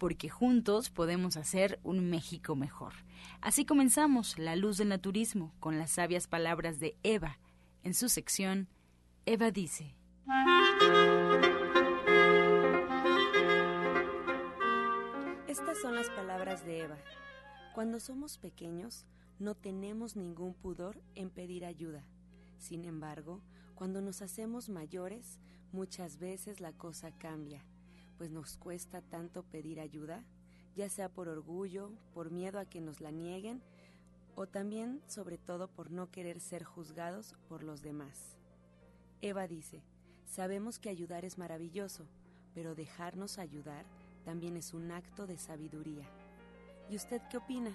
porque juntos podemos hacer un México mejor. Así comenzamos La Luz del Naturismo con las sabias palabras de Eva. En su sección, Eva dice. Estas son las palabras de Eva. Cuando somos pequeños, no tenemos ningún pudor en pedir ayuda. Sin embargo, cuando nos hacemos mayores, muchas veces la cosa cambia pues nos cuesta tanto pedir ayuda, ya sea por orgullo, por miedo a que nos la nieguen, o también, sobre todo, por no querer ser juzgados por los demás. Eva dice, sabemos que ayudar es maravilloso, pero dejarnos ayudar también es un acto de sabiduría. ¿Y usted qué opina?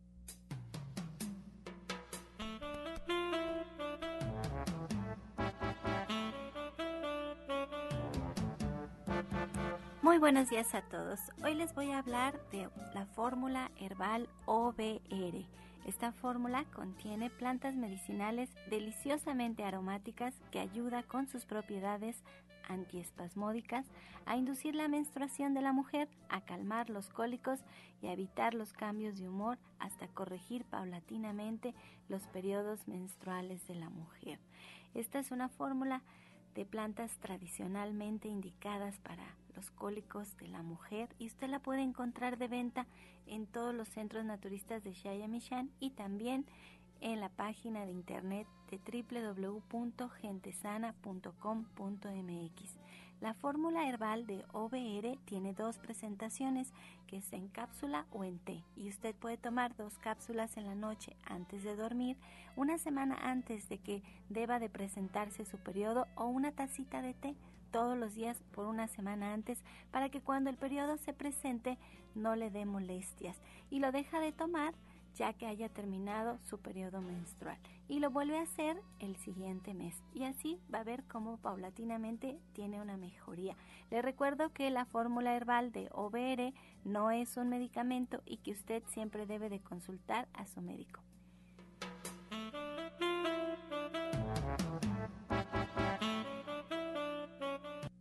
Buenos días a todos. Hoy les voy a hablar de la fórmula herbal OBR. Esta fórmula contiene plantas medicinales deliciosamente aromáticas que ayuda con sus propiedades antiespasmódicas a inducir la menstruación de la mujer, a calmar los cólicos y a evitar los cambios de humor hasta corregir paulatinamente los periodos menstruales de la mujer. Esta es una fórmula de plantas tradicionalmente indicadas para los cólicos de la mujer y usted la puede encontrar de venta en todos los centros naturistas de Shayamishan y también en la página de internet de www.gentesana.com.mx. La fórmula herbal de OBR tiene dos presentaciones, que es en cápsula o en té, y usted puede tomar dos cápsulas en la noche antes de dormir, una semana antes de que deba de presentarse su periodo o una tacita de té todos los días por una semana antes para que cuando el periodo se presente no le dé molestias y lo deja de tomar ya que haya terminado su periodo menstrual y lo vuelve a hacer el siguiente mes y así va a ver cómo paulatinamente tiene una mejoría. Le recuerdo que la fórmula herbal de OBR no es un medicamento y que usted siempre debe de consultar a su médico.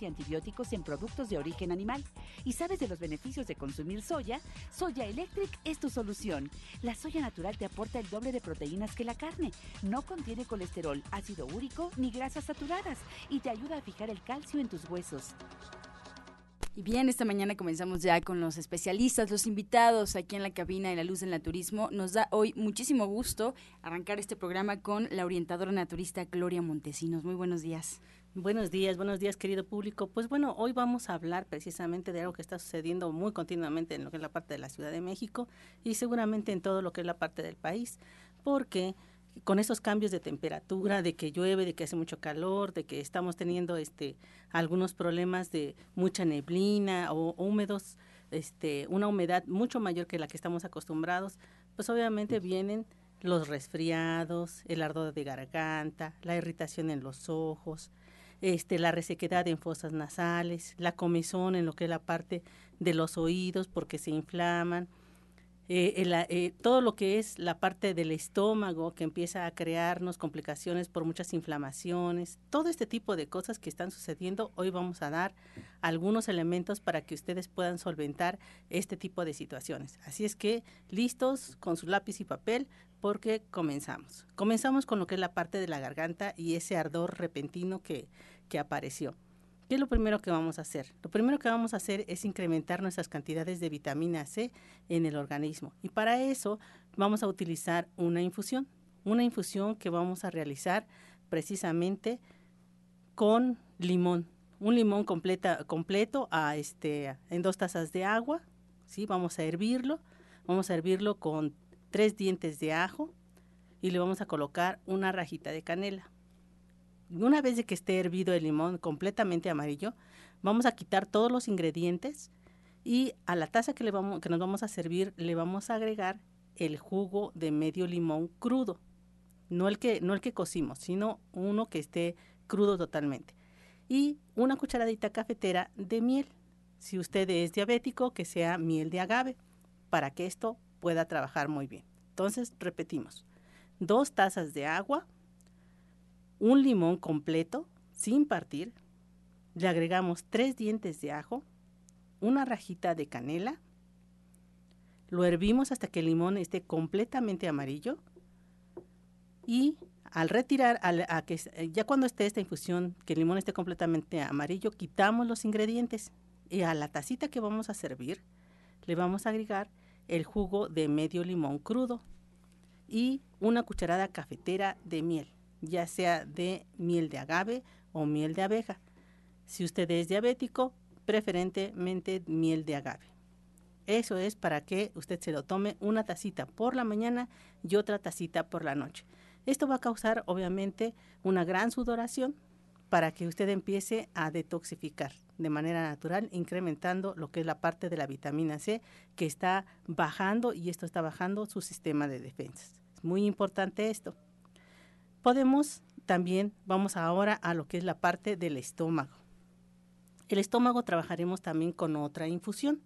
y antibióticos en productos de origen animal. ¿Y sabes de los beneficios de consumir soya? Soya Electric es tu solución. La soya natural te aporta el doble de proteínas que la carne. No contiene colesterol, ácido úrico ni grasas saturadas y te ayuda a fijar el calcio en tus huesos. Y bien, esta mañana comenzamos ya con los especialistas, los invitados aquí en la cabina de la luz del naturismo. Nos da hoy muchísimo gusto arrancar este programa con la orientadora naturista Gloria Montesinos. Muy buenos días. Buenos días, buenos días querido público. Pues bueno, hoy vamos a hablar precisamente de algo que está sucediendo muy continuamente en lo que es la parte de la Ciudad de México y seguramente en todo lo que es la parte del país, porque con esos cambios de temperatura, de que llueve, de que hace mucho calor, de que estamos teniendo este algunos problemas de mucha neblina o, húmedos, este una humedad mucho mayor que la que estamos acostumbrados, pues obviamente vienen los resfriados, el ardor de garganta, la irritación en los ojos, este, la resequedad en fosas nasales, la comezón en lo que es la parte de los oídos porque se inflaman, eh, eh, todo lo que es la parte del estómago que empieza a crearnos complicaciones por muchas inflamaciones, todo este tipo de cosas que están sucediendo, hoy vamos a dar algunos elementos para que ustedes puedan solventar este tipo de situaciones. Así es que listos con su lápiz y papel porque comenzamos. Comenzamos con lo que es la parte de la garganta y ese ardor repentino que, que apareció. ¿Qué es lo primero que vamos a hacer? Lo primero que vamos a hacer es incrementar nuestras cantidades de vitamina C en el organismo. Y para eso vamos a utilizar una infusión. Una infusión que vamos a realizar precisamente con limón. Un limón completo a este, en dos tazas de agua. ¿sí? Vamos a hervirlo. Vamos a hervirlo con tres dientes de ajo y le vamos a colocar una rajita de canela una vez de que esté hervido el limón completamente amarillo, vamos a quitar todos los ingredientes y a la taza que, le vamos, que nos vamos a servir le vamos a agregar el jugo de medio limón crudo. No el que, no el que cocimos, sino uno que esté crudo totalmente. Y una cucharadita cafetera de miel. Si usted es diabético, que sea miel de agave, para que esto pueda trabajar muy bien. Entonces, repetimos. Dos tazas de agua, un limón completo, sin partir, le agregamos tres dientes de ajo, una rajita de canela, lo hervimos hasta que el limón esté completamente amarillo. Y al retirar, a que, ya cuando esté esta infusión, que el limón esté completamente amarillo, quitamos los ingredientes. Y a la tacita que vamos a servir le vamos a agregar el jugo de medio limón crudo y una cucharada cafetera de miel ya sea de miel de agave o miel de abeja. Si usted es diabético, preferentemente miel de agave. Eso es para que usted se lo tome una tacita por la mañana y otra tacita por la noche. Esto va a causar obviamente una gran sudoración para que usted empiece a detoxificar de manera natural, incrementando lo que es la parte de la vitamina C que está bajando y esto está bajando su sistema de defensas. Es muy importante esto. Podemos también, vamos ahora a lo que es la parte del estómago. El estómago trabajaremos también con otra infusión.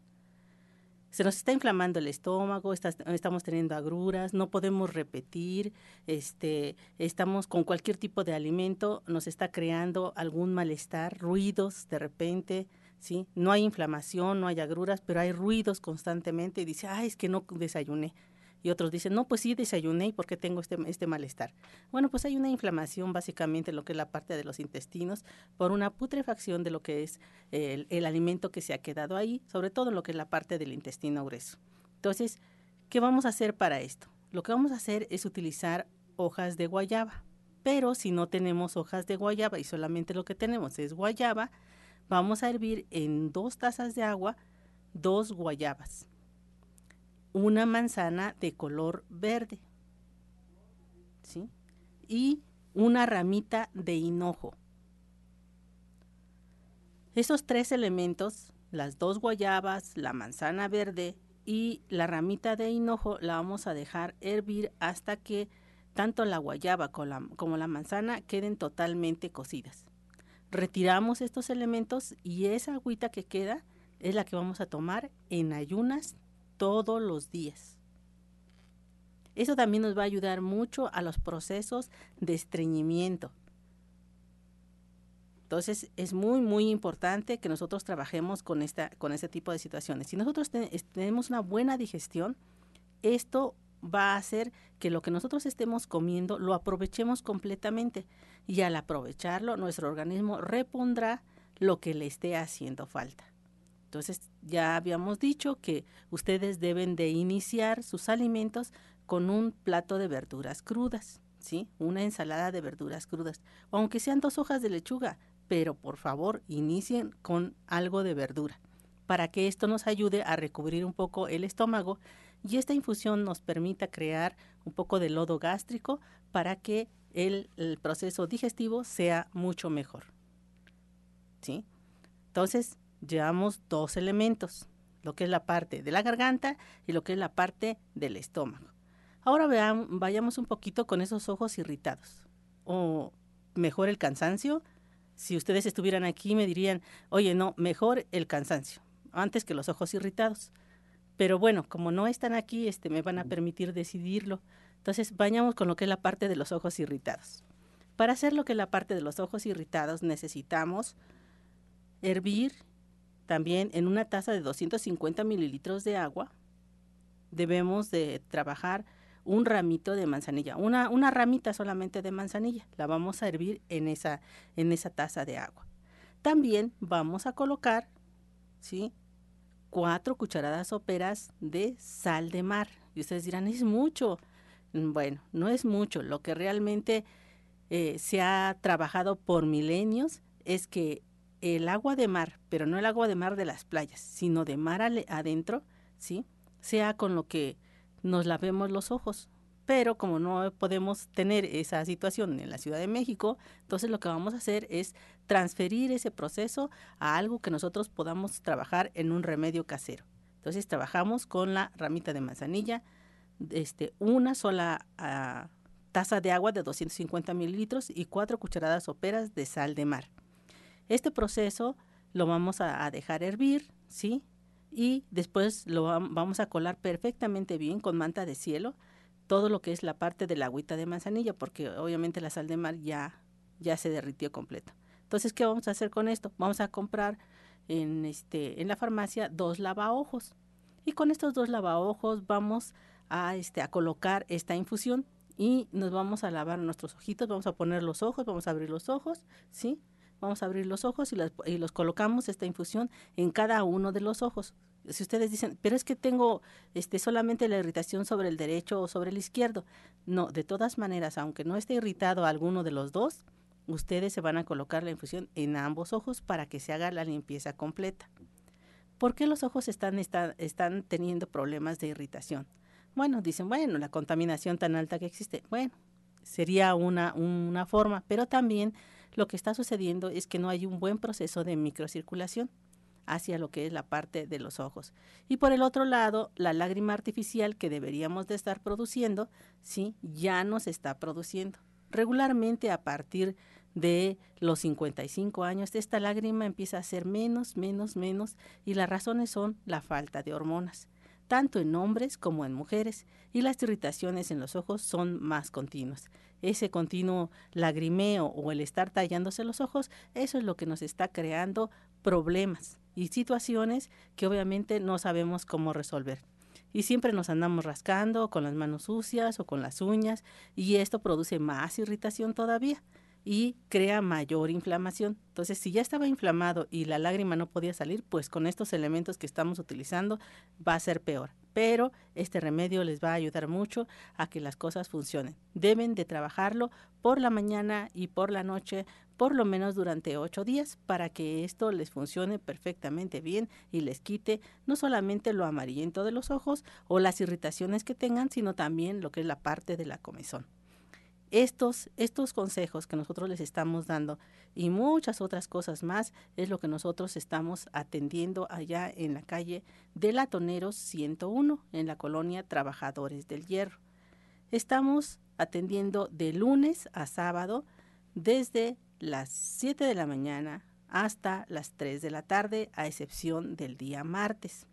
Se nos está inflamando el estómago, estamos teniendo agruras, no podemos repetir, este, estamos con cualquier tipo de alimento, nos está creando algún malestar, ruidos de repente, ¿sí? No hay inflamación, no hay agruras, pero hay ruidos constantemente y dice, ay, es que no desayuné y otros dicen, no, pues sí, desayuné y por qué tengo este, este malestar. Bueno, pues hay una inflamación básicamente en lo que es la parte de los intestinos por una putrefacción de lo que es el, el alimento que se ha quedado ahí, sobre todo en lo que es la parte del intestino grueso. Entonces, ¿qué vamos a hacer para esto? Lo que vamos a hacer es utilizar hojas de guayaba, pero si no tenemos hojas de guayaba y solamente lo que tenemos es guayaba, vamos a hervir en dos tazas de agua dos guayabas una manzana de color verde, ¿sí? Y una ramita de hinojo. Esos tres elementos, las dos guayabas, la manzana verde y la ramita de hinojo, la vamos a dejar hervir hasta que tanto la guayaba como la, como la manzana queden totalmente cocidas. Retiramos estos elementos y esa agüita que queda es la que vamos a tomar en ayunas todos los días. Eso también nos va a ayudar mucho a los procesos de estreñimiento. Entonces es muy, muy importante que nosotros trabajemos con, esta, con este tipo de situaciones. Si nosotros tenemos una buena digestión, esto va a hacer que lo que nosotros estemos comiendo lo aprovechemos completamente y al aprovecharlo nuestro organismo repondrá lo que le esté haciendo falta. Entonces, ya habíamos dicho que ustedes deben de iniciar sus alimentos con un plato de verduras crudas, ¿sí? Una ensalada de verduras crudas, aunque sean dos hojas de lechuga, pero por favor, inicien con algo de verdura para que esto nos ayude a recubrir un poco el estómago y esta infusión nos permita crear un poco de lodo gástrico para que el, el proceso digestivo sea mucho mejor. ¿Sí? Entonces, llevamos dos elementos, lo que es la parte de la garganta y lo que es la parte del estómago. Ahora vean, vayamos un poquito con esos ojos irritados. O mejor el cansancio. Si ustedes estuvieran aquí me dirían, oye, no, mejor el cansancio, antes que los ojos irritados. Pero bueno, como no están aquí, este, me van a permitir decidirlo. Entonces, vayamos con lo que es la parte de los ojos irritados. Para hacer lo que es la parte de los ojos irritados, necesitamos hervir también en una taza de 250 mililitros de agua. Debemos de trabajar un ramito de manzanilla, una, una ramita solamente de manzanilla. La vamos a hervir en esa, en esa taza de agua. También vamos a colocar, ¿sí? Cuatro cucharadas soperas de sal de mar. Y ustedes dirán, es mucho. Bueno, no es mucho. Lo que realmente eh, se ha trabajado por milenios es que el agua de mar, pero no el agua de mar de las playas, sino de mar adentro, ¿sí? Sea con lo que nos lavemos los ojos. Pero como no podemos tener esa situación en la Ciudad de México, entonces lo que vamos a hacer es transferir ese proceso a algo que nosotros podamos trabajar en un remedio casero. Entonces trabajamos con la ramita de manzanilla, este, una sola ah, taza de agua de 250 mililitros y cuatro cucharadas soperas de sal de mar. Este proceso lo vamos a, dejar hervir, ¿sí? Y después lo vamos a colar perfectamente bien con manta de cielo, todo lo que es la parte de la agüita de manzanilla, porque obviamente la sal de mar ya, ya se derritió completo. Entonces, ¿qué vamos a hacer con esto? Vamos a comprar en, este, en la farmacia dos lavaojos. Y con estos dos lavaojos vamos a, este, a colocar esta infusión y nos vamos a lavar nuestros ojitos, vamos a poner los ojos, vamos a abrir los ojos, ¿sí? Vamos a abrir los ojos y, los colocamos esta infusión en cada uno de los ojos. Si ustedes dicen, pero es que tengo este, solamente la irritación sobre el derecho o sobre el izquierdo. No, de todas maneras, aunque no esté irritado alguno de los dos, ustedes se van a colocar la infusión en ambos ojos para que se haga la limpieza completa. ¿Por qué los ojos están, están, están teniendo problemas de irritación? Bueno, dicen, bueno, la contaminación tan alta que existe. Bueno, sería una, una forma, pero también lo que está sucediendo es que no hay un buen proceso de microcirculación hacia lo que es la parte de los ojos. Y por el otro lado, la lágrima artificial que deberíamos de estar produciendo, sí, ya no se está produciendo. Regularmente a partir de los 55 años, esta lágrima empieza a ser menos, menos, menos, y las razones son la falta de hormonas tanto en hombres como en mujeres, y las irritaciones en los ojos son más continuas. Ese continuo lagrimeo o el estar tallándose los ojos, eso es lo que nos está creando problemas y situaciones que obviamente no sabemos cómo resolver. Y siempre nos andamos rascando con las manos sucias o con las uñas y esto produce más irritación todavía y crea mayor inflamación. Entonces, si ya estaba inflamado y la lágrima no podía salir, pues con estos elementos que estamos utilizando va a ser peor. Pero este remedio les va a ayudar mucho a que las cosas funcionen. Deben de trabajarlo por la mañana y por la noche, por lo menos durante ocho días, para que esto les funcione perfectamente bien y les quite no solamente lo amarillento de los ojos o las irritaciones que tengan, sino también lo que es la parte de la comezón estos, estos consejos que nosotros les estamos dando y muchas otras cosas más es lo que nosotros estamos atendiendo allá en la calle de Latoneros 101 en la colonia Trabajadores del Hierro. Estamos atendiendo de lunes a sábado desde las 7 de la mañana hasta las 3 de la tarde, a excepción del día martes.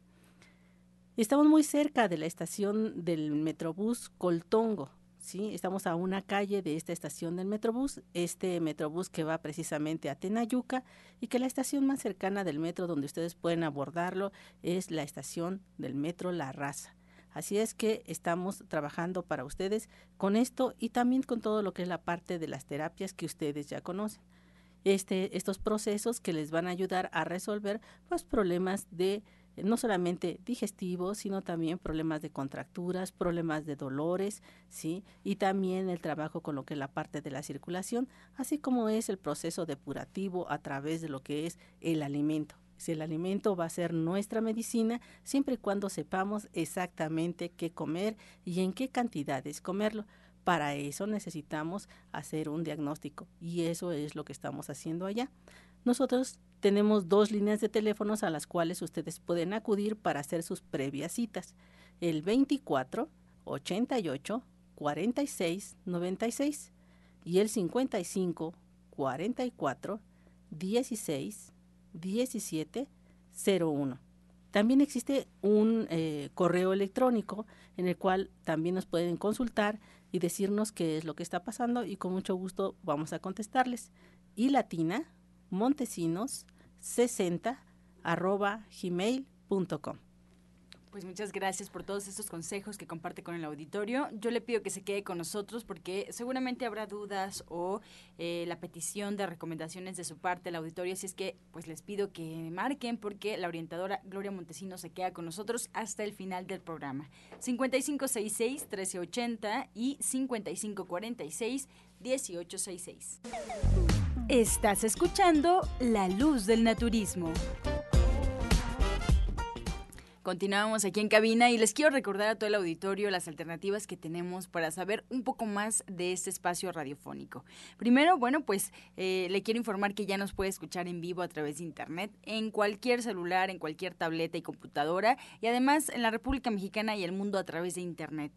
Estamos muy cerca de la estación del Metrobús Coltongo, ¿sí? Estamos a una calle de esta estación del Metrobús, este Metrobús que va precisamente a Tenayuca y que la estación más cercana del metro donde ustedes pueden abordarlo es la estación del Metro La Raza. Así es que estamos trabajando para ustedes con esto y también con todo lo que es la parte de las terapias que ustedes ya conocen. Este, estos procesos que les van a ayudar a resolver pues problemas de no solamente digestivos, sino también problemas de contracturas, problemas de dolores, ¿sí? Y también el trabajo con lo que es la parte de la circulación, así como es el proceso depurativo a través de lo que es el alimento. Si el alimento va a ser nuestra medicina, siempre y cuando sepamos exactamente qué comer y en qué cantidades comerlo. Para eso necesitamos hacer un diagnóstico y eso es lo que estamos haciendo allá. Nosotros tenemos dos líneas de teléfonos a las cuales ustedes pueden acudir para hacer sus previas citas. El 24 88 46 96 y el 55 44 16 17 01. También existe un eh, correo electrónico en el cual también nos pueden consultar y decirnos qué es lo que está pasando y con mucho gusto vamos a contestarles. Y latina montesinos 60 arroba gmail.com. Pues muchas gracias por todos estos consejos que comparte con el auditorio. Yo le pido que se quede con nosotros porque seguramente habrá dudas o eh, la petición de recomendaciones de su parte el auditorio. Así es que pues les pido que marquen porque la orientadora Gloria Montesino se queda con nosotros hasta el final del programa. 5566-1380 y 5546-1866. Estás escuchando La Luz del Naturismo. Continuamos aquí en cabina y les quiero recordar a todo el auditorio las alternativas que tenemos para saber un poco más de este espacio radiofónico. Primero, bueno, pues eh, le quiero informar que ya nos puede escuchar en vivo a través de Internet, en cualquier celular, en cualquier tableta y computadora, y además en la República Mexicana y el mundo a través de Internet.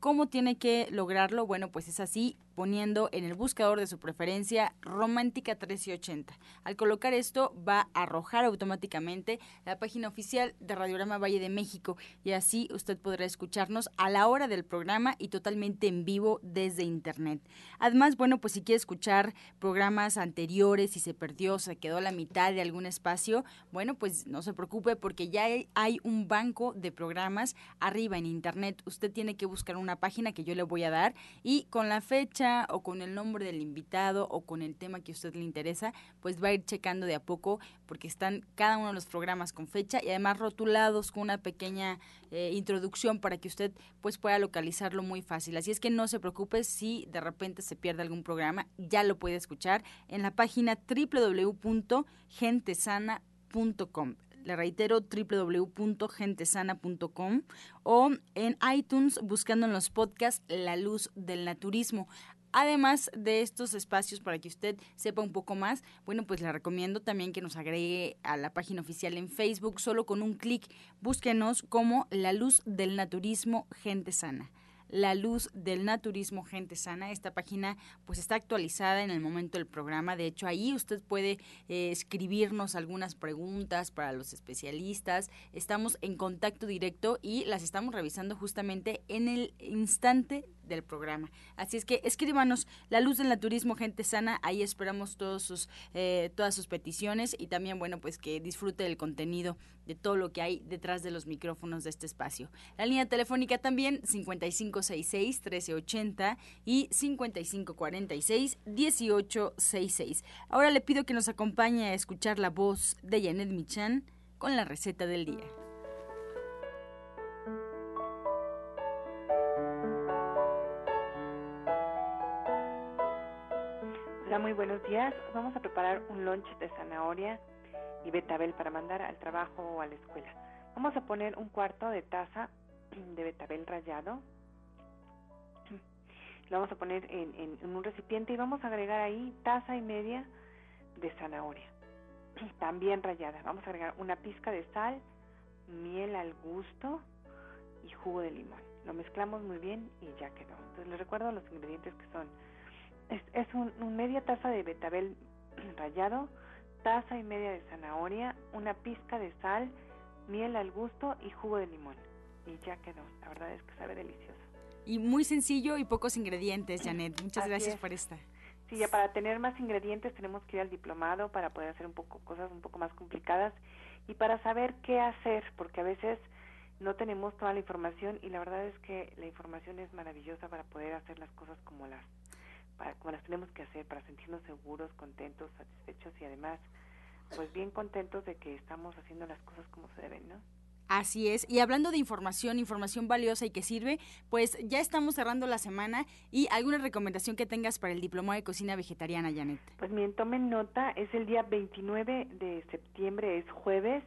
¿Cómo tiene que lograrlo? Bueno, pues es así, poniendo en el buscador de su preferencia Romántica 1380. Al colocar esto va a arrojar automáticamente la página oficial de Radiograma Valle de México y así usted podrá escucharnos a la hora del programa y totalmente en vivo desde internet. Además, bueno, pues si quiere escuchar programas anteriores, si se perdió, se quedó a la mitad de algún espacio, bueno, pues no se preocupe porque ya hay un banco de programas arriba en internet. Usted tiene que buscar una página que yo le voy a dar y con la fecha o con el nombre del invitado o con el tema que a usted le interesa, pues va a ir checando de a poco porque están cada uno de los programas con fecha y además rotulados con una pequeña eh, introducción para que usted pues pueda localizarlo muy fácil. Así es que no se preocupe si de repente se pierde algún programa, ya lo puede escuchar en la página www.gentesana.com le reitero, www.gentesana.com o en iTunes buscando en los podcasts La Luz del Naturismo. Además de estos espacios para que usted sepa un poco más, bueno, pues le recomiendo también que nos agregue a la página oficial en Facebook, solo con un clic, búsquenos como La Luz del Naturismo Gente Sana. La Luz del Naturismo Gente Sana. Esta página pues está actualizada en el momento del programa. De hecho, ahí usted puede eh, escribirnos algunas preguntas para los especialistas. Estamos en contacto directo y las estamos revisando justamente en el instante del programa. Así es que escríbanos La Luz del Naturismo Gente Sana, ahí esperamos todos sus, eh, todas sus peticiones y también, bueno, pues que disfrute del contenido de todo lo que hay detrás de los micrófonos de este espacio. La línea telefónica también 5566-1380 y 5546-1866. Ahora le pido que nos acompañe a escuchar la voz de Janet Michan con la receta del día. Buenos días. Vamos a preparar un lunch de zanahoria y betabel para mandar al trabajo o a la escuela. Vamos a poner un cuarto de taza de betabel rallado. Lo vamos a poner en, un recipiente y vamos a agregar ahí taza y media de zanahoria, también rallada. Vamos a agregar una pizca de sal, miel al gusto y jugo de limón. Lo mezclamos muy bien y ya quedó. Entonces les recuerdo los ingredientes que son es, es un, media taza de betabel rallado, taza y media de zanahoria, una pizca de sal, miel al gusto y jugo de limón. Y ya quedó. La verdad es que sabe delicioso. Y muy sencillo y pocos ingredientes, Janet. Muchas gracias por esta. Sí, ya para tener más ingredientes tenemos que ir al diplomado para poder hacer un poco cosas un poco más complicadas y para saber qué hacer, porque a veces no tenemos toda la información y la verdad es que la información es maravillosa para poder hacer las cosas como las como las tenemos que hacer para sentirnos seguros, contentos, satisfechos y además pues bien contentos de que estamos haciendo las cosas como se deben, ¿no? Así es. Y hablando de información, información valiosa y que sirve, pues ya estamos cerrando la semana y alguna recomendación que tengas para el diplomado de cocina vegetariana, Janet. Pues bien, tomen nota, es el día 29 de septiembre, es jueves.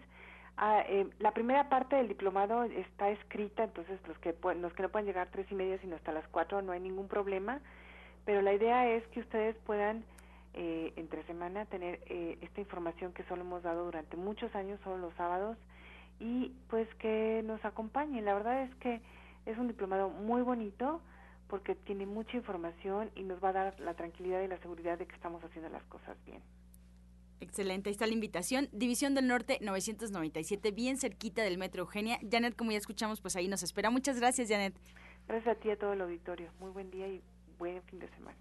Ah, eh, la primera parte del diplomado está escrita, entonces los que, los que no pueden llegar tres y media sino hasta las cuatro no hay ningún problema pero la idea es que ustedes puedan eh, entre semana tener eh, esta información que solo hemos dado durante muchos años, solo los sábados, y pues que nos acompañen. La verdad es que Es un diplomado muy bonito porque tiene mucha información y nos va a dar la tranquilidad y la seguridad de que estamos haciendo las cosas bien. Excelente, ahí está la invitación. División del Norte 997, bien cerquita del Metro Eugenia. Janet, como ya escuchamos, pues ahí nos espera. Muchas gracias, Janet. Gracias a ti y a todo el auditorio. Muy buen día y buen fin de semana.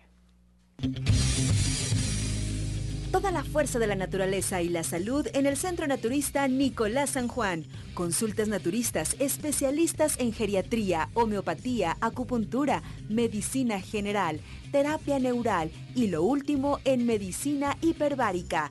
Toda la fuerza de la naturaleza y la salud en el Centro Naturista Nicolás San Juan. Consultas naturistas, especialistas en geriatría, homeopatía, acupuntura, medicina general, terapia neural y lo último en medicina hiperbárica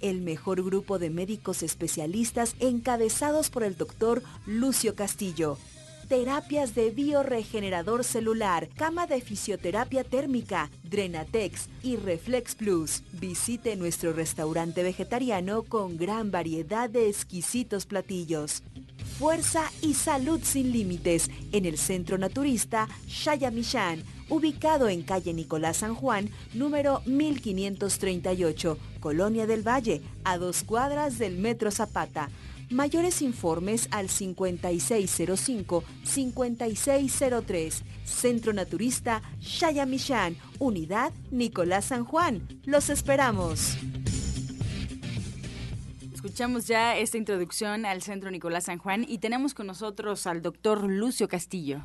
El mejor grupo de médicos especialistas encabezados por el doctor Lucio Castillo terapias de bioregenerador celular, cama de fisioterapia térmica, Drenatex y Reflex Plus. Visite nuestro restaurante vegetariano con gran variedad de exquisitos platillos. Fuerza y salud sin límites en el Centro Naturista Shayamishan, ubicado en calle Nicolás San Juan, número 1538, Colonia del Valle, a dos cuadras del Metro Zapata. Mayores informes al 5605-5603. Centro Naturista Shayamishan, Unidad Nicolás San Juan. Los esperamos. Escuchamos ya esta introducción al Centro Nicolás San Juan y tenemos con nosotros al doctor Lucio Castillo.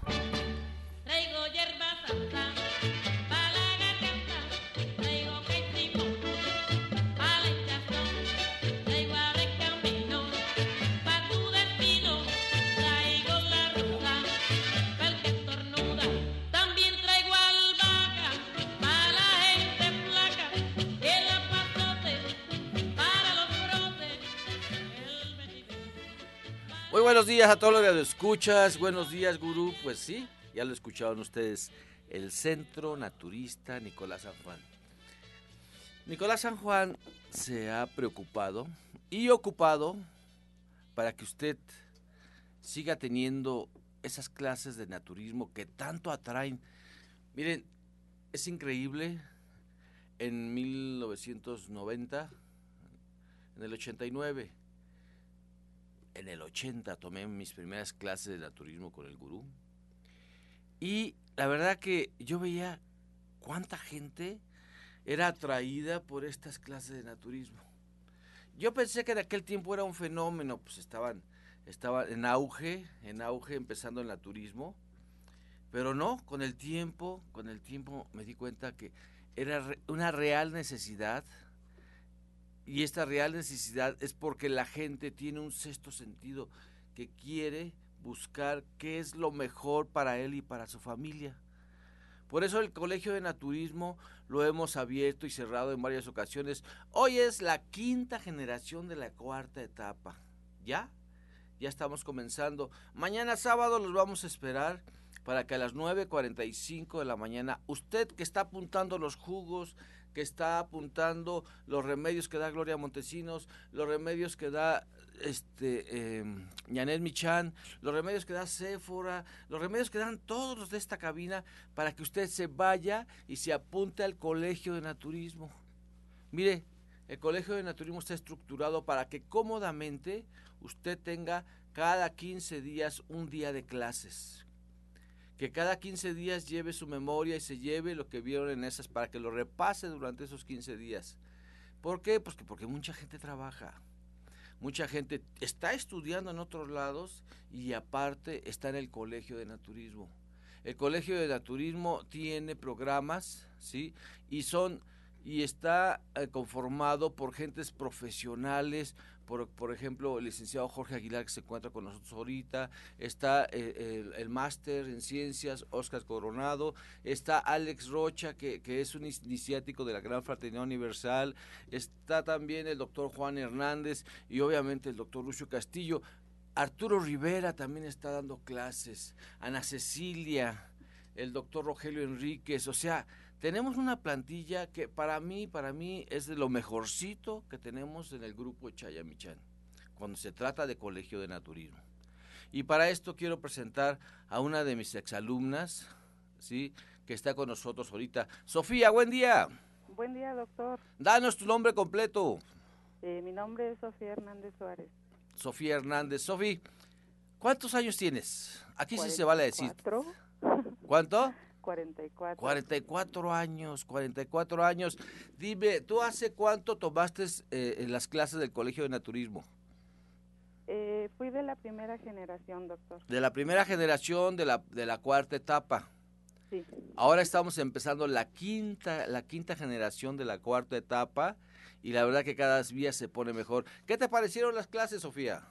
Buenos días a todos los que lo escuchas. Buenos días, gurú. Pues sí, ya lo escucharon ustedes. El Centro Naturista Nicolás San Juan. Nicolás San Juan se ha preocupado y ocupado para que usted siga teniendo esas clases de naturismo que tanto atraen. Miren, es increíble. En 1990, en el 89, en el 80 tomé mis primeras clases de naturismo con el gurú. Y la verdad que yo veía cuánta gente era atraída por estas clases de naturismo. Yo pensé que en aquel tiempo era un fenómeno, pues estaban, estaban en auge, en auge empezando el naturismo, pero no, con el tiempo, con el tiempo me di cuenta que era una real necesidad y esta real necesidad es porque la gente tiene un sexto sentido que quiere buscar qué es lo mejor para él y para su familia. Por eso el Colegio de Naturismo lo hemos abierto y cerrado en varias ocasiones. Hoy es la quinta generación de la cuarta etapa. ¿Ya? Ya estamos comenzando. Mañana sábado los vamos a esperar para que a las 9.45 de la mañana usted que está apuntando los jugos, que está apuntando los remedios que da Gloria Montesinos, los remedios que da este eh, Michan, los remedios que da Sephora, los remedios que dan todos los de esta cabina para que usted se vaya y se apunte al colegio de naturismo. Mire, el colegio de naturismo está estructurado para que cómodamente usted tenga cada 15 días un día de clases que cada 15 días lleve su memoria y se lleve lo que vieron en esas para que lo repase durante esos 15 días. ¿Por qué? Pues porque mucha gente trabaja. Mucha gente está estudiando en otros lados y aparte está en el colegio de naturismo. El colegio de naturismo tiene programas, ¿sí? Y son y está eh, conformado por gentes profesionales, por, por, ejemplo, el licenciado Jorge Aguilar que se encuentra con nosotros ahorita, está eh, el, máster en ciencias, Oscar Coronado, está Alex Rocha, que, que, es un iniciático de la Gran Fraternidad Universal, está también el doctor Juan Hernández y obviamente el doctor Lucio Castillo. Arturo Rivera también está dando clases, Ana Cecilia, el doctor Rogelio Enríquez, o sea, tenemos una plantilla que para mí, para mí es de lo mejorcito que tenemos en el grupo Chayamichán, cuando se trata de colegio de naturismo. Y para esto quiero presentar a una de mis exalumnas, ¿sí? que está con nosotros ahorita. Sofía, buen día. Buen día, doctor. Danos tu nombre completo. Eh, mi nombre es Sofía Hernández Suárez. Sofía Hernández. Sofía, ¿cuántos años tienes? Aquí sí se vale decir. ¿Cuánto? 44. 44 años, 44 años. Dime, ¿tú hace cuánto tomaste eh, en las clases del Colegio de Naturismo? Eh, fui de la primera generación, doctor. De la primera generación de la, de la cuarta etapa. Sí. Ahora estamos empezando la quinta, la quinta generación de la cuarta etapa y la verdad que cada día se pone mejor. ¿Qué te parecieron las clases, Sofía?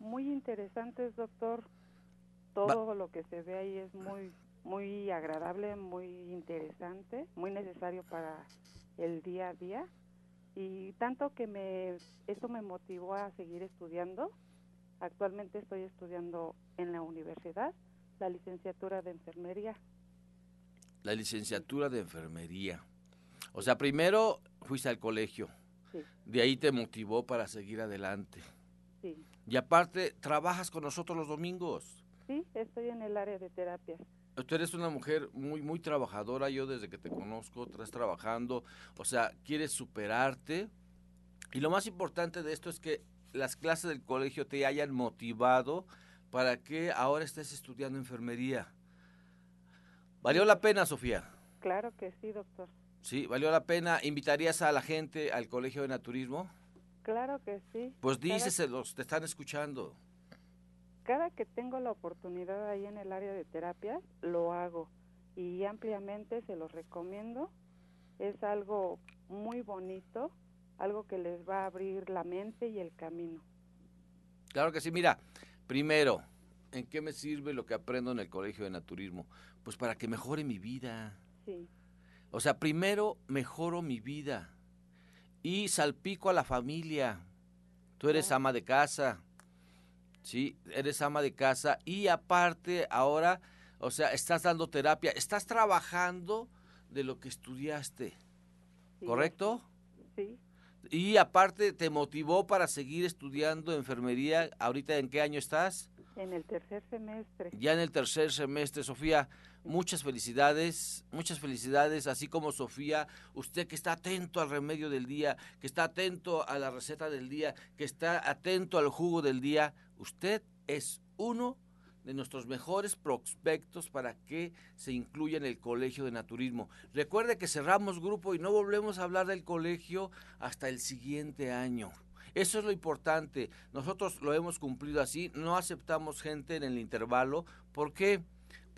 Muy interesantes, doctor. Todo lo que se ve ahí es muy muy agradable, muy interesante, muy necesario para el día a día y tanto que me eso me motivó a seguir estudiando. Actualmente estoy estudiando en la universidad la licenciatura de enfermería. La licenciatura de enfermería. O sea, primero fuiste al colegio. Sí. De ahí te motivó para seguir adelante. Sí. Y aparte, trabajas con nosotros los domingos. Sí, estoy en el área de terapias. Tú eres una mujer muy, muy trabajadora. Yo desde que te conozco, estás trabajando. O sea, quieres superarte. Y lo más importante de esto es que las clases del colegio te hayan motivado para que ahora estés estudiando enfermería. ¿Valió la pena, Sofía? Claro que sí, doctor. Sí, valió la pena. ¿Invitarías a la gente al colegio de naturismo? Claro que sí. Pues díceselos, te están escuchando cada que tengo la oportunidad ahí en el área de terapia, lo hago y ampliamente se los recomiendo. Es algo muy bonito, algo que les va a abrir la mente y el camino. Claro que sí, mira, primero, ¿en qué me sirve lo que aprendo en el colegio de naturismo? Pues para que mejore mi vida. Sí. O sea, primero mejoro mi vida y salpico a la familia. Tú eres ama de casa, ¿sí? Eres ama de casa y aparte ahora, o sea, estás dando terapia, estás trabajando de lo que estudiaste, ¿correcto? Sí. Y aparte te motivó para seguir estudiando enfermería. ¿Ahorita en qué año estás? En el tercer semestre. Ya en el tercer semestre, Sofía. Muchas felicidades, muchas felicidades, así como Sofía, usted que está atento al remedio del día, que está atento a la receta del día, que está atento al jugo del día, usted es uno de nuestros mejores prospectos para que se incluya en el Colegio de Naturismo. Recuerde que cerramos grupo y no volvemos a hablar del colegio hasta el siguiente año. Eso es lo importante. Nosotros lo hemos cumplido así. No aceptamos gente en el intervalo. ¿Por qué?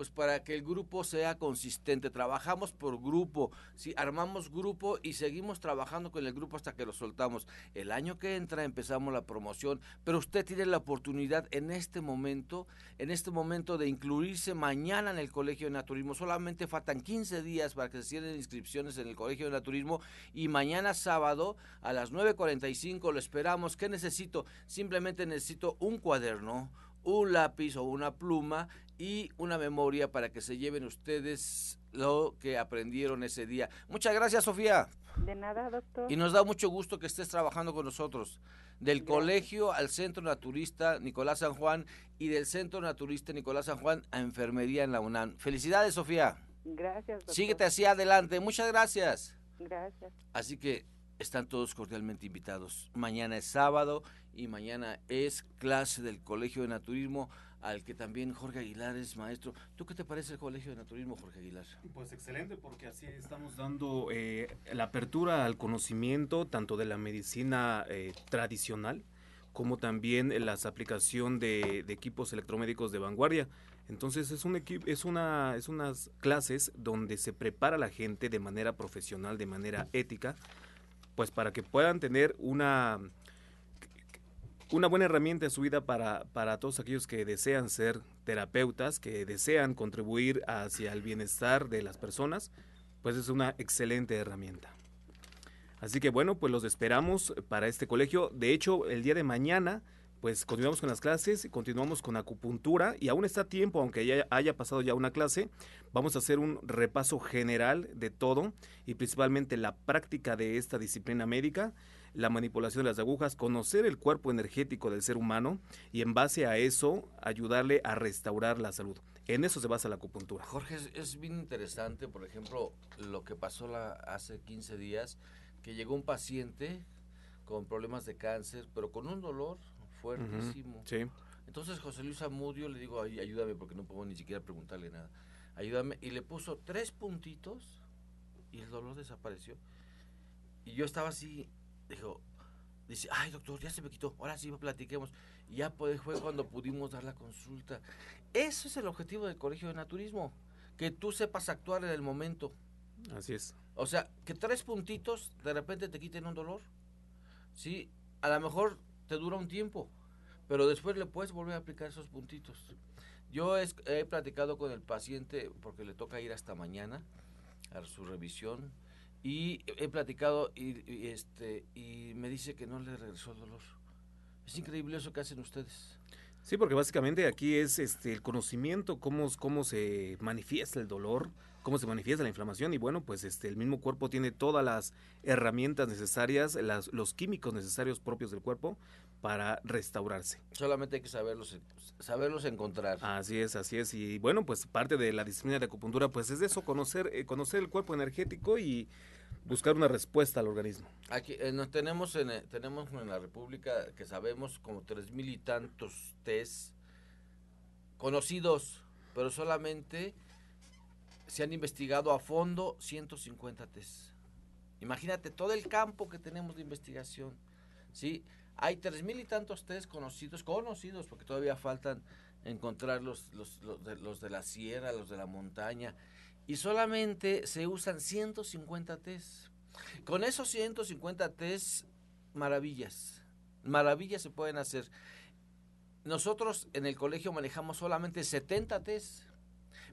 Pues para que el grupo sea consistente. Trabajamos por grupo, si armamos grupo y seguimos trabajando con el grupo hasta que lo soltamos. El año que entra empezamos la promoción, pero usted tiene la oportunidad en este momento, en este momento de incluirse mañana en el Colegio de Naturismo. Solamente faltan 15 días para que se cierren inscripciones en el Colegio de Naturismo y mañana sábado a las 9.45 lo esperamos. ¿Qué necesito? Simplemente necesito un cuaderno, un lápiz o una pluma y una memoria para que se lleven ustedes lo que aprendieron ese día. Muchas gracias, Sofía. De nada, doctor. Y nos da mucho gusto que estés trabajando con nosotros. Del colegio al Centro Naturista Nicolás San Juan y del Centro Naturista Nicolás San Juan a Enfermería en la UNAM. Felicidades, Sofía. Gracias, doctor. Síguete hacia adelante. Muchas gracias. Gracias. Así que están todos cordialmente invitados. Mañana es sábado y mañana es clase del Colegio de Naturismo al que también Jorge Aguilar es maestro. ¿Tú qué te parece el Colegio de Naturismo, Jorge Aguilar? Pues excelente, porque así estamos dando eh, la apertura al conocimiento tanto de la medicina eh, tradicional como también la aplicación de, equipos electromédicos de vanguardia. Entonces es un es una es unas clases donde se prepara la gente de manera profesional, de manera ética, pues para que puedan tener una una buena herramienta en su vida para, para todos aquellos que desean ser terapeutas, que desean contribuir hacia el bienestar de las personas, pues es una excelente herramienta. Así que bueno, pues los esperamos para este colegio. De hecho, el día de mañana pues continuamos con las clases, continuamos con acupuntura y aún está tiempo, aunque ya haya pasado ya una clase, vamos a hacer un repaso general de todo y principalmente la práctica de esta disciplina médica, la manipulación de las agujas, conocer el cuerpo energético del ser humano y en base a eso ayudarle a restaurar la salud. En eso se basa la acupuntura. Jorge, es, bien interesante, por ejemplo, lo que pasó la, hace 15 días, que llegó un paciente con problemas de cáncer, pero con un dolor fuertísimo. sí. Entonces José Luis Amudio le digo, Ay, ayúdame porque no puedo ni siquiera preguntarle nada. Ayúdame. Y le puso tres puntitos y el dolor desapareció. Y yo estaba así, dijo, dice, ay doctor, ya se me quitó, ahora sí platiquemos. Y ya pues, fue cuando pudimos dar la consulta. Eso es el objetivo del Colegio de Naturismo, que tú sepas actuar en el momento. Así es. O sea, que tres puntitos de repente te quiten un dolor. Sí, a lo mejor te dura un tiempo, pero después le puedes volver a aplicar esos puntitos. Yo he, platicado con el paciente porque le toca ir hasta mañana a su revisión y he platicado y, este y me dice que no le regresó el dolor. Es increíble eso que hacen ustedes. Sí, porque básicamente aquí es este el conocimiento cómo cómo se manifiesta el dolor, cómo se manifiesta la inflamación y bueno, pues este el mismo cuerpo tiene todas las herramientas necesarias, las, los químicos necesarios propios del cuerpo para restaurarse. Solamente hay que saberlos saberlos encontrar. Así es, así es y bueno, pues parte de la disciplina de acupuntura pues es eso, conocer eh, conocer el cuerpo energético y buscar una respuesta al organismo. Aquí eh, nos tenemos en eh, tenemos en la República que sabemos como tres mil y tantos test conocidos, pero solamente se han investigado a fondo 150 test. Imagínate todo el campo que tenemos de investigación. ¿sí? Hay tres mil y tantos test conocidos, conocidos, porque todavía faltan encontrar los, los, de, los de la sierra, los de la montaña, y solamente se usan 150 test. Con esos 150 test, maravillas, maravillas se pueden hacer. Nosotros en el colegio manejamos solamente 70 test.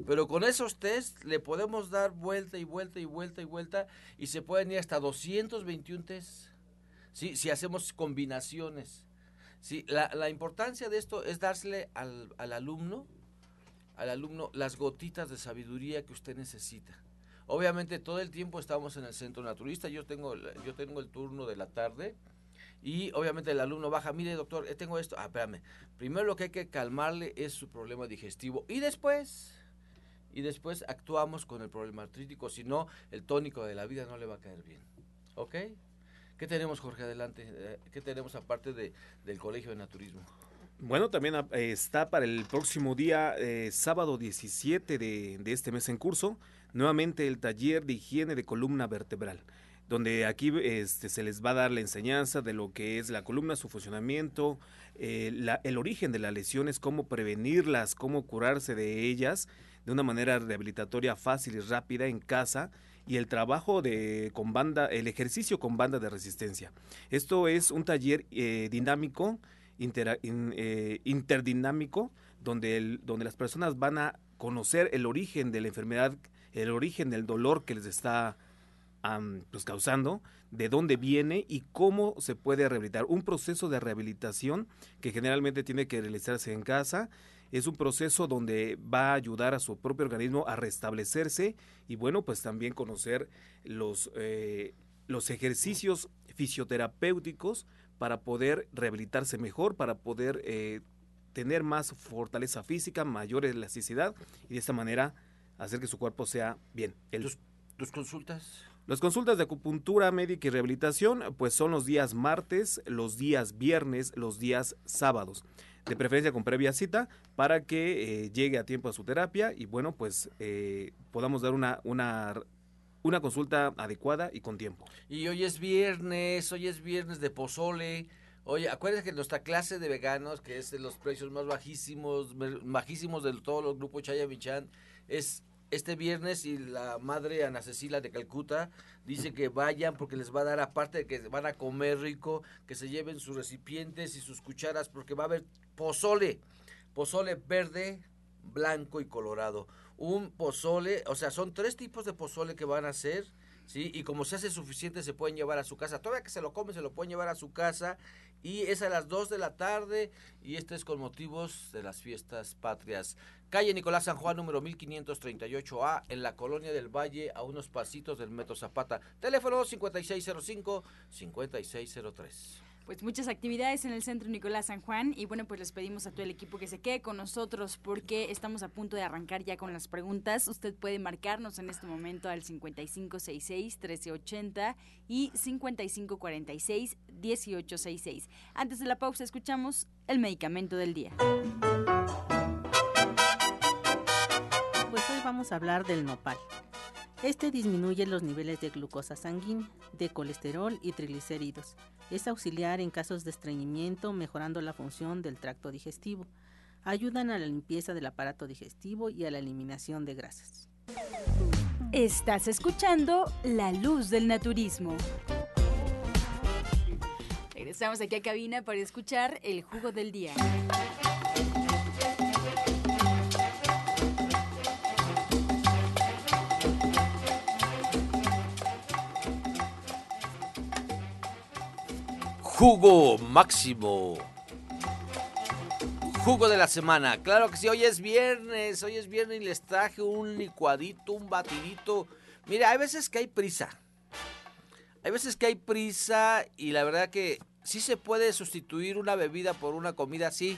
Pero con esos test le podemos dar vuelta y vuelta y vuelta y vuelta y se pueden ir hasta 221 test. ¿sí? Si hacemos combinaciones. ¿sí? La, la importancia de esto es dársele al, al alumno, al alumno las gotitas de sabiduría que usted necesita. Obviamente todo el tiempo estamos en el centro naturista, yo tengo, yo tengo el turno de la tarde y obviamente el alumno baja, mire doctor, eh, tengo esto, ah, espérame, primero lo que hay que calmarle es su problema digestivo y después y después actuamos con el problema artrítico, si no, el tónico de la vida no le va a caer bien. ¿Ok? ¿Qué tenemos, Jorge, adelante? Eh, ¿Qué tenemos aparte de, del Colegio de Naturismo? Bueno, también ah, está para el próximo día, eh, sábado 17 de, de, este mes en curso, nuevamente el taller de higiene de columna vertebral, donde aquí este, se les va a dar la enseñanza de lo que es la columna, su funcionamiento, eh, el origen de las lesiones, cómo prevenirlas, cómo curarse de ellas de una manera rehabilitatoria fácil y rápida en casa y el trabajo de con banda, el ejercicio con banda de resistencia. Esto es un taller eh, dinámico, eh, interdinámico, donde, el, donde las personas van a conocer el origen de la enfermedad, el origen del dolor que les está pues, causando, de dónde viene y cómo se puede rehabilitar. Un proceso de rehabilitación que generalmente tiene que realizarse en casa es un proceso donde va a ayudar a su propio organismo a restablecerse y bueno, pues también conocer los, eh, los ejercicios fisioterapéuticos para poder rehabilitarse mejor, para poder eh, tener más fortaleza física, mayor elasticidad y de esta manera hacer que su cuerpo sea bien. ¿Tus, ¿Tus consultas? Las consultas de acupuntura médica y rehabilitación pues son los días martes, los días viernes, los días sábados de preferencia con previa cita, para que eh, llegue a tiempo a su terapia y bueno, pues eh, podamos dar una, una, una consulta adecuada y con tiempo. Y hoy es viernes, hoy es viernes de pozole. Oye, acuérdense que nuestra clase de veganos, que es de los precios más bajísimos, bajísimos de todos los grupos Chaya Michan, es este viernes y la madre Ana Cecilia de Calcuta dice que vayan porque les va a dar, aparte de que van a comer rico, que se lleven sus recipientes y sus cucharas porque va a haber pozole, pozole verde, blanco y colorado. Un pozole, o sea, son tres tipos de pozole que van a hacer ¿sí? Y como se hace suficiente, se pueden llevar a su casa. Todavía que se lo come, se lo pueden llevar a su casa. Y es a las 2 de la tarde. Y este es con motivos de las fiestas patrias. Calle Nicolás San Juan, número 1538A, en la colonia del Valle, a unos pasitos del Metro Zapata. Teléfono 5605-5603 pues muchas actividades en el Centro Nicolás San Juan y bueno, pues les pedimos a todo el equipo que se quede con nosotros porque estamos a punto de arrancar ya con las preguntas. Usted puede marcarnos en este momento al 5566-1380 y 5546-1866. Antes de la pausa escuchamos el medicamento del día. Vamos a hablar del nopal. Este disminuye los niveles de glucosa sanguínea, de colesterol y triglicéridos. Es auxiliar en casos de estreñimiento, mejorando la función del tracto digestivo. Ayudan a la limpieza del aparato digestivo y a la eliminación de grasas. Estás escuchando La Luz del Naturismo. Regresamos aquí a cabina para escuchar el jugo del día. Jugo máximo. Jugo de la semana. Claro que sí, hoy es viernes. Hoy es viernes y les traje un licuadito, un batidito. Mira, hay veces que hay prisa. Hay veces que hay prisa y la verdad que sí se puede sustituir una bebida por una comida, sí.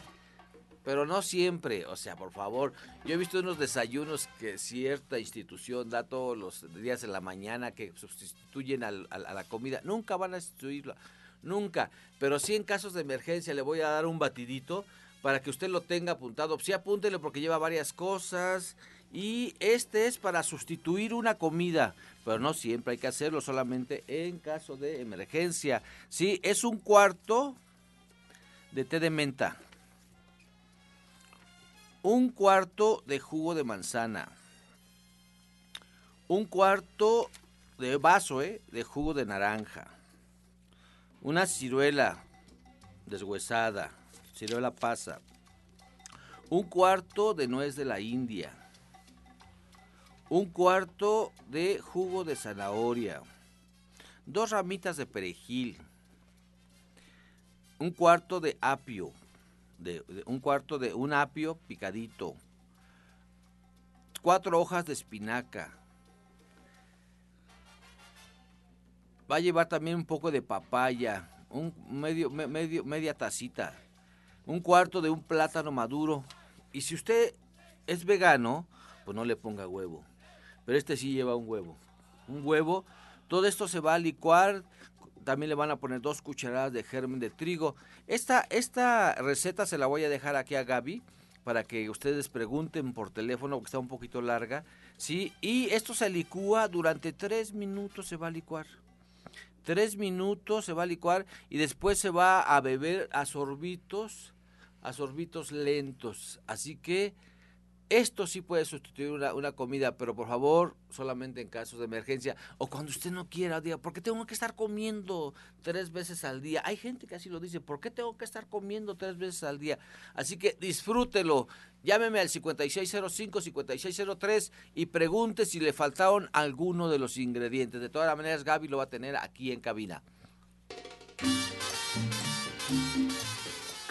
Pero no siempre, o sea, por favor. Yo he visto unos desayunos que cierta institución da todos los días de la mañana que sustituyen a la comida. Nunca van a sustituirla nunca. Pero sí en casos de emergencia le voy a dar un batidito para que usted lo tenga apuntado. Sí, apúntele porque lleva varias cosas. Y este es para sustituir una comida, pero no siempre hay que hacerlo, solamente en caso de emergencia. Sí, es un cuarto de té de menta. Un cuarto de jugo de manzana. Un cuarto de vaso ¿eh? de jugo de naranja una ciruela deshuesada, ciruela pasa, un cuarto de nuez de la India, un cuarto de jugo de zanahoria, dos ramitas de perejil, un cuarto de apio, de, un cuarto de un apio picadito, cuatro hojas de espinaca, Va a llevar también un poco de papaya, un medio, medio, media tacita, un cuarto de un plátano maduro. Y si usted es vegano, pues no le ponga huevo. Pero este sí lleva un huevo. Un huevo. Todo esto se va a licuar. También le van a poner dos cucharadas de germen de trigo. Esta, esta receta se la voy a dejar aquí a Gaby para que ustedes pregunten por teléfono, porque está un poquito larga. ¿sí? Y esto se licúa durante tres minutos, se va a licuar tres minutos se va a licuar y después se va a beber a sorbitos, a sorbitos lentos. Así que esto sí puede sustituir una, comida, pero por favor, solamente en casos de emergencia o cuando usted no quiera, diga, ¿por qué tengo que estar comiendo tres veces al día? Hay gente que así lo dice, ¿por qué tengo que estar comiendo tres veces al día? Así que disfrútelo. Llámeme al 5605-5603 y pregunte si le faltaron alguno de los ingredientes. De todas maneras, Gaby lo va a tener aquí en cabina.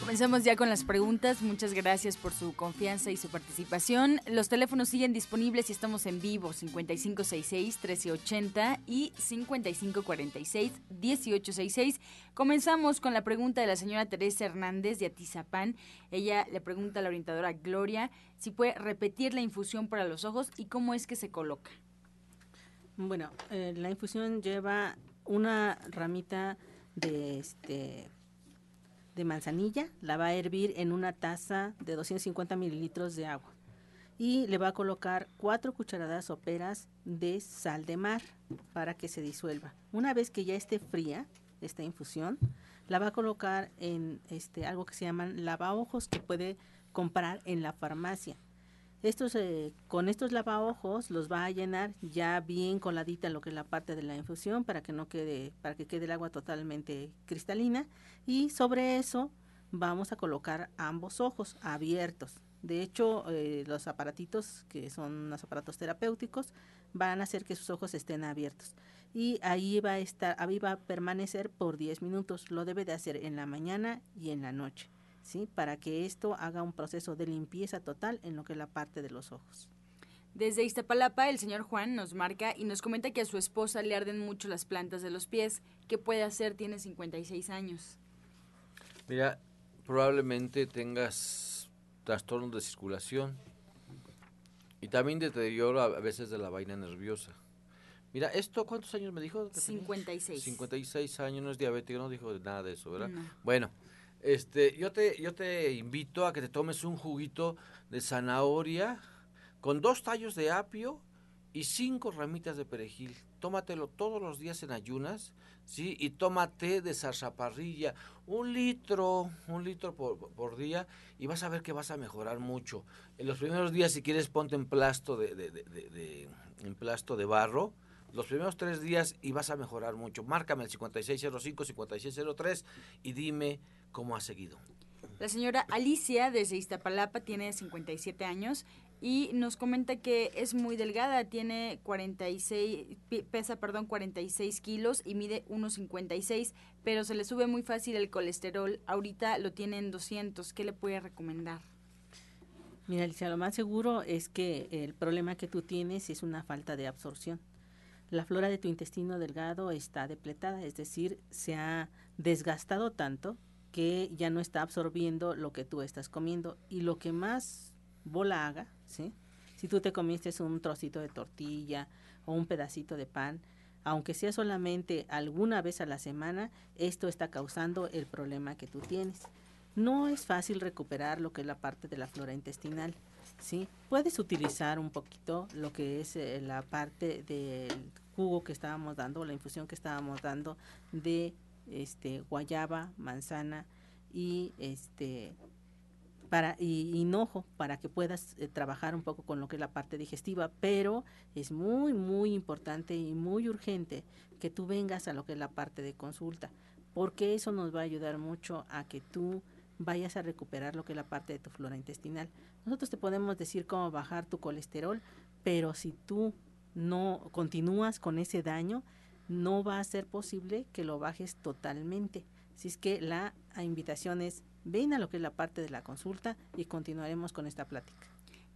Comenzamos ya con las preguntas. Muchas gracias por su confianza y su participación. Los teléfonos siguen disponibles y estamos en vivo 5566-1380 y 5546-1866. Comenzamos con la pregunta de la señora Teresa Hernández de Atizapán. Ella le pregunta a la orientadora Gloria si puede repetir la infusión para los ojos y cómo es que se coloca. Bueno, eh, la infusión lleva una ramita de este de manzanilla, la va a hervir en una taza de 250 mililitros de agua y le va a colocar cuatro cucharadas soperas de sal de mar para que se disuelva. Una vez que ya esté fría esta infusión, la va a colocar en este algo que se llaman lavaojos que puede comprar en la farmacia. Estos, eh, con estos lavaojos los va a llenar ya bien coladita lo que es la parte de la infusión para que no quede, para que quede el agua totalmente cristalina y sobre eso vamos a colocar ambos ojos abiertos. De hecho, eh, los aparatitos que son los aparatos terapéuticos van a hacer que sus ojos estén abiertos. y ahí va a estar, ahí va a permanecer por 10 minutos. Lo debe de hacer en la mañana y en la noche, ¿sí? Para que esto haga un proceso de limpieza total en lo que es la parte de los ojos. Desde Iztapalapa, el señor Juan nos marca y nos comenta que a su esposa le arden mucho las plantas de los pies. ¿Qué puede hacer? Tiene 56 años. Mira, probablemente tengas trastornos de circulación y también deterioro a veces de la vaina nerviosa. Mira, esto, ¿cuántos años me dijo? 56. 56 años, no es diabético, no dijo nada de eso, ¿verdad? Bueno, este, yo te, yo te invito a que te tomes un juguito de zanahoria con dos tallos de apio y cinco ramitas de perejil. Tómatelo todos los días en ayunas, ¿sí? Y tómate de zarzaparrilla, un litro, un litro por, día, y vas a ver que vas a mejorar mucho. En los primeros días, si quieres, ponte en plasto de, de, de, en plasto de barro, los primeros tres días y vas a mejorar mucho. Márcame el 5605-5603 y dime cómo ha seguido. La señora Alicia desde Iztapalapa tiene 57 años y nos comenta que es muy delgada, tiene 46, pesa, perdón, 46 kilos y mide 1,56, pero se le sube muy fácil el colesterol. Ahorita lo tiene en 200. ¿Qué le puede recomendar? Mira, Alicia, lo más seguro es que el problema que tú tienes es una falta de absorción. La flora de tu intestino delgado está depletada, es decir, se ha desgastado tanto que ya no está absorbiendo lo que tú estás comiendo y lo que más bola haga, ¿sí? Si tú te comiste un trocito de tortilla o un pedacito de pan, aunque sea solamente alguna vez a la semana, esto está causando el problema que tú tienes. No es fácil recuperar lo que es la parte de la flora intestinal, ¿sí? Puedes utilizar un poquito lo que es eh, la parte del jugo que estábamos dando, la infusión que estábamos dando de este guayaba, manzana y este para y hinojo para que puedas eh, trabajar un poco con lo que es la parte digestiva, pero es muy muy importante y muy urgente que tú vengas a lo que es la parte de consulta, porque eso nos va a ayudar mucho a que tú vayas a recuperar lo que es la parte de tu flora intestinal. Nosotros te podemos decir cómo bajar tu colesterol, pero si tú no continúas con ese daño, no va a ser posible que lo bajes totalmente. Si es que la invitación es ven a lo que es la parte de la consulta y continuaremos con esta plática.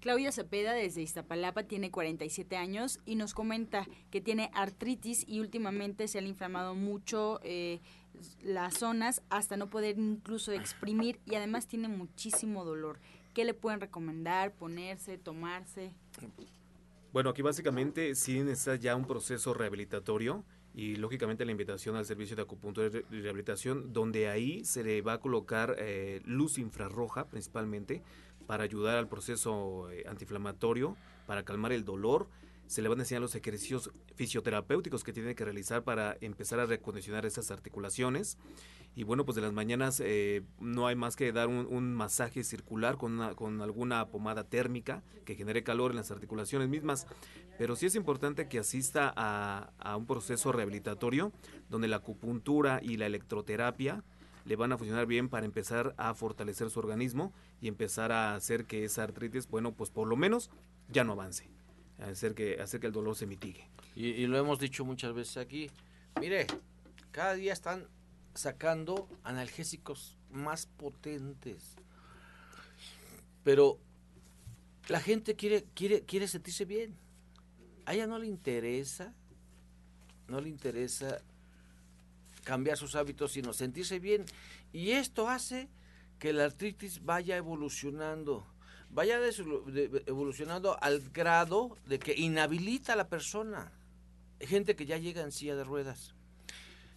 Claudia Cepeda desde Iztapalapa tiene 47 años y nos comenta que tiene artritis y últimamente se han inflamado mucho eh, las zonas hasta no poder incluso exprimir y además tiene muchísimo dolor. ¿Qué le pueden recomendar? ¿Ponerse? ¿Tomarse? Bueno, aquí básicamente sí necesita ya un proceso rehabilitatorio y lógicamente la invitación al servicio de acupuntura y rehabilitación, donde ahí se le va a colocar eh, luz infrarroja principalmente para ayudar al proceso eh, antiinflamatorio, para calmar el dolor. Se le van a enseñar los ejercicios fisioterapéuticos que tiene que realizar para empezar a recondicionar esas articulaciones. Y bueno, pues de las mañanas eh, no hay más que dar un, masaje circular con, con alguna pomada térmica que genere calor en las articulaciones mismas pero sí es importante que asista a, un proceso rehabilitatorio donde la acupuntura y la electroterapia le van a funcionar bien para empezar a fortalecer su organismo y empezar a hacer que esa artritis, bueno, pues por lo menos ya no avance, hacer que, hacer que el dolor se mitigue. Y, lo hemos dicho muchas veces aquí, mire, cada día están sacando analgésicos más potentes, pero la gente quiere, quiere, quiere sentirse bien a ella no le interesa, no le interesa cambiar sus hábitos, sino sentirse bien. Y esto hace que la artritis vaya evolucionando, vaya evolucionando al grado de que inhabilita a la persona. Gente que ya llega en silla de ruedas.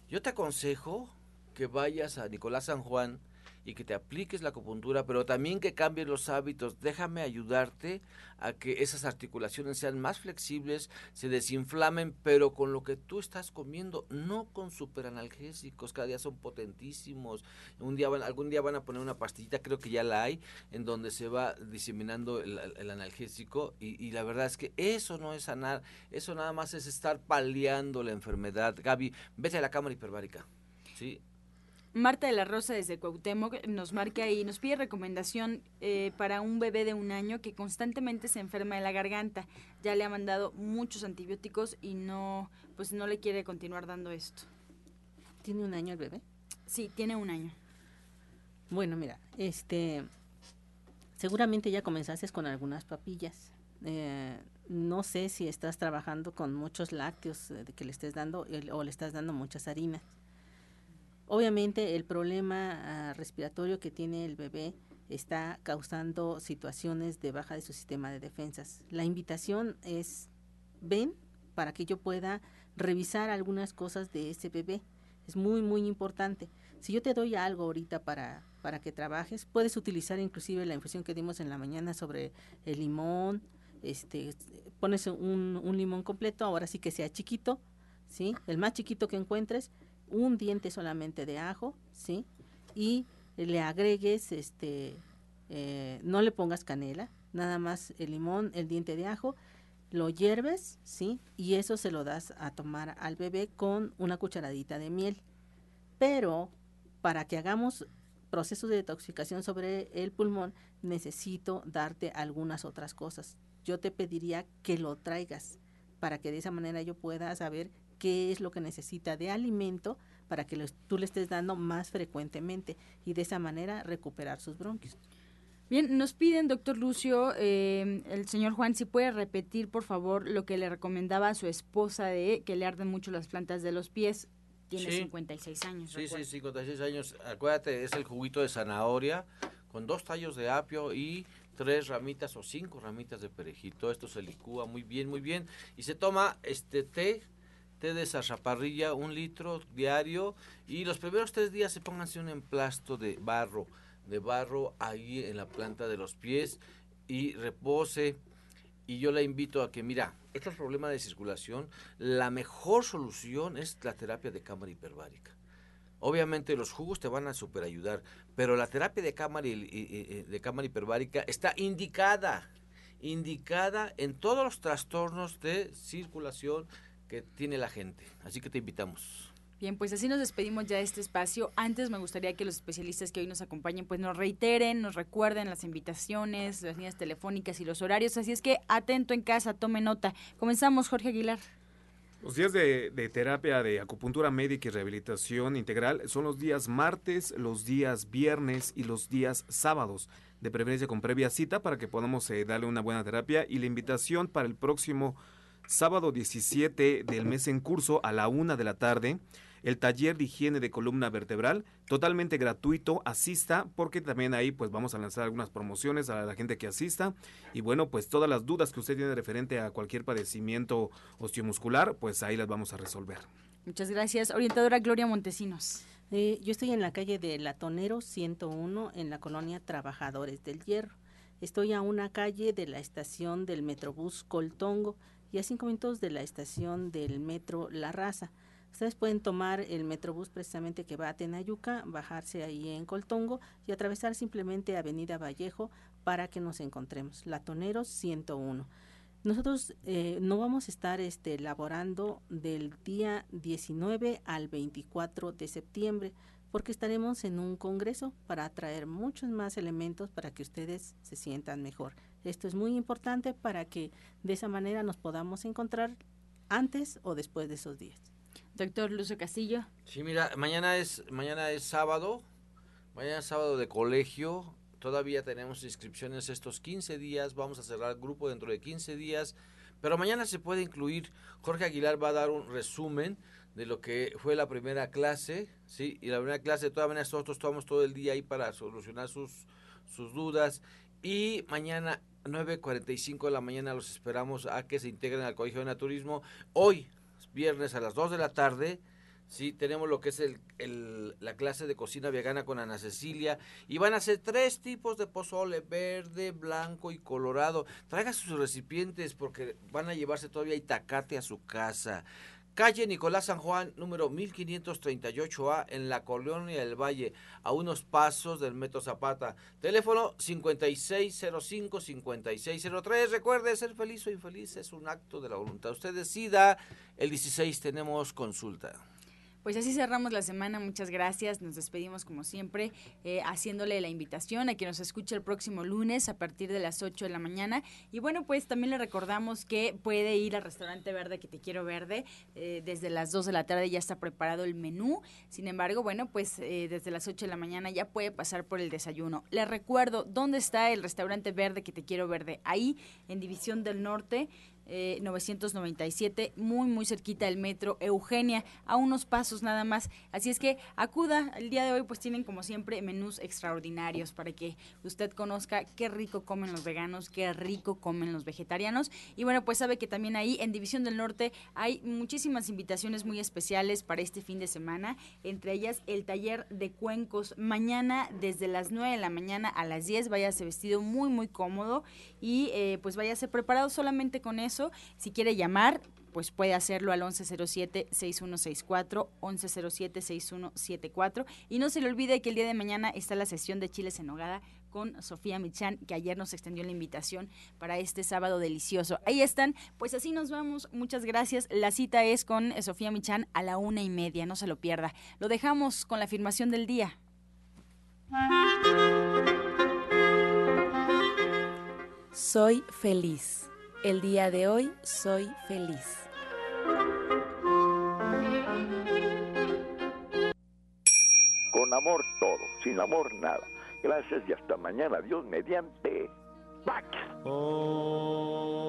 Yo te aconsejo que vayas a Nicolás San Juan, y que te apliques la acupuntura, pero también que cambies los hábitos. Déjame ayudarte a que esas articulaciones sean más flexibles, se desinflamen, pero con lo que tú estás comiendo, no con superanalgésicos, cada día son potentísimos. Un día algún día van a poner una pastillita, creo que ya la hay, en donde se va diseminando el, analgésico y, y, la verdad es que eso no es sanar, eso nada más es estar paliando la enfermedad. Gaby, vete a la cámara hiperbárica. ¿sí? Marta de la Rosa desde Cuauhtémoc nos marca y nos pide recomendación eh, para un bebé de un año que constantemente se enferma de la garganta. Ya le ha mandado muchos antibióticos y no, pues no le quiere continuar dando esto. ¿Tiene un año el bebé? Sí, tiene un año. Bueno, mira, este, seguramente ya comenzaste con algunas papillas. Eh, no sé si estás trabajando con muchos lácteos eh, que le estés dando o le estás dando muchas harinas. Obviamente el problema ah, respiratorio que tiene el bebé está causando situaciones de baja de su sistema de defensas. La invitación es, ven para que yo pueda revisar algunas cosas de ese bebé. Es muy, muy importante. Si yo te doy algo ahorita para, para que trabajes, puedes utilizar inclusive la infusión que dimos en la mañana sobre el limón, este, pones un, limón completo, ahora sí que sea chiquito, ¿sí? El más chiquito que encuentres, un diente solamente de ajo, ¿sí? Y le agregues, este, eh, no le pongas canela, nada más el limón, el diente de ajo, lo hierves, ¿sí? Y eso se lo das a tomar al bebé con una cucharadita de miel. Pero para que hagamos procesos de detoxificación sobre el pulmón, necesito darte algunas otras cosas. Yo te pediría que lo traigas para que de esa manera yo pueda saber qué es lo que necesita de alimento para que tú le estés dando más frecuentemente y de esa manera recuperar sus bronquios. Bien, nos piden, doctor Lucio, eh, el señor Juan, si puede repetir, por favor, lo que le recomendaba a su esposa de que le arden mucho las plantas de los pies. Tiene 56 años. Sí, sí, 56 años. Acuérdate, es el juguito de zanahoria con dos tallos de apio y tres ramitas o cinco ramitas de perejil. esto se licúa muy bien, muy bien. Y se toma este té té de zarzaparrilla, un litro diario, y los primeros tres días se pónganse un emplasto de barro, de barro ahí en la planta de los pies y repose. Y yo la invito a que, mira, estos problemas de circulación, la mejor solución es la terapia de cámara hiperbárica. Obviamente los jugos te van a super ayudar, pero la terapia de cámara, de cámara hiperbárica está indicada, indicada en todos los trastornos de circulación, que tiene la gente. Así que te invitamos. Bien, pues así nos despedimos ya de este espacio. Antes me gustaría que los especialistas que hoy nos acompañen pues nos reiteren, nos recuerden las invitaciones, las líneas telefónicas y los horarios. Así es que atento en casa, tome nota. Comenzamos, Jorge Aguilar. Los días de, de, terapia de acupuntura médica y rehabilitación integral son los días martes, los días viernes y los días sábados, de preferencia con previa cita para que podamos eh, darle una buena terapia. Y la invitación para el próximo sábado 17 del mes en curso a la una de la tarde, el taller de higiene de columna vertebral, totalmente gratuito, asista, porque también ahí pues vamos a lanzar algunas promociones a la gente que asista y bueno, pues todas las dudas que usted tiene referente a cualquier padecimiento osteomuscular, pues ahí las vamos a resolver. Muchas gracias. Orientadora Gloria Montesinos. Eh, yo estoy en la calle de Latonero 101 en la colonia Trabajadores del Hierro. Estoy a una calle de la estación del Metrobús Coltongo y a cinco minutos de la estación del metro La Raza. Ustedes pueden tomar el metrobús precisamente que va a Tenayuca, bajarse ahí en Coltongo y atravesar simplemente Avenida Vallejo para que nos encontremos. Latoneros 101. Nosotros eh, no vamos a estar este, laborando del día 19 al 24 de septiembre porque estaremos en un congreso para traer muchos más elementos para que ustedes se sientan mejor. Esto es muy importante para que de esa manera nos podamos encontrar antes o después de esos días. Doctor Lucio Castillo. Sí, mira, mañana es, mañana es sábado, mañana es sábado de colegio, todavía tenemos inscripciones estos 15 días, vamos a cerrar el grupo dentro de 15 días, pero mañana se puede incluir, Jorge Aguilar va a dar un resumen de lo que fue la primera clase, ¿sí? Y la primera clase, todavía nosotros tomamos todo el día ahí para solucionar sus, sus dudas. Y mañana 9.45 de la mañana los esperamos a que se integren al Colegio de Naturismo. Hoy, viernes a las 2 de la tarde, sí, tenemos lo que es el, la clase de cocina vegana con Ana Cecilia. Y van a ser tres tipos de pozole, verde, blanco y colorado. Traiga sus recipientes porque van a llevarse todavía itacate a su casa calle Nicolás San Juan, número 1538A, en la Colonia del Valle, a unos pasos del Metro Zapata. Teléfono 5605-5603. Recuerde, ser feliz o infeliz es un acto de la voluntad. Usted decida, el 16 tenemos consulta. Pues así cerramos la semana, muchas gracias, nos despedimos como siempre, eh, haciéndole la invitación a que nos escuche el próximo lunes a partir de las 8 de la mañana. Y bueno, pues también le recordamos que puede ir al restaurante verde que te quiero verde, eh, desde las 2 de la tarde ya está preparado el menú, sin embargo, bueno, pues eh, desde las 8 de la mañana ya puede pasar por el desayuno. Le recuerdo, ¿dónde está el restaurante verde que te quiero verde? Ahí, en División del Norte, 997, eh, muy, muy cerquita del metro Eugenia, a unos pasos nada más. Así es que acuda, el día de hoy pues tienen como siempre menús extraordinarios para que usted conozca qué rico comen los veganos, qué rico comen los vegetarianos. Y bueno, pues sabe que también ahí en División del Norte hay muchísimas invitaciones muy especiales para este fin de semana, entre ellas el taller de cuencos mañana desde las 9 de la mañana a las 10, váyase vestido muy, muy cómodo y eh, pues váyase preparado solamente con eso si quiere llamar, pues puede hacerlo al 1107-6164, 1107-6174. Y no se le olvide que el día de mañana está la sesión de Chiles en Nogada con Sofía Michan, que ayer nos extendió la invitación para este sábado delicioso. Ahí están, pues así nos vamos. Muchas gracias. La cita es con Sofía Michan a la una y media, no se lo pierda. Lo dejamos con la afirmación del día. Soy feliz. El día de hoy soy feliz. Con amor todo, sin amor nada. Gracias y hasta mañana. Dios mediante. Pax. Oh.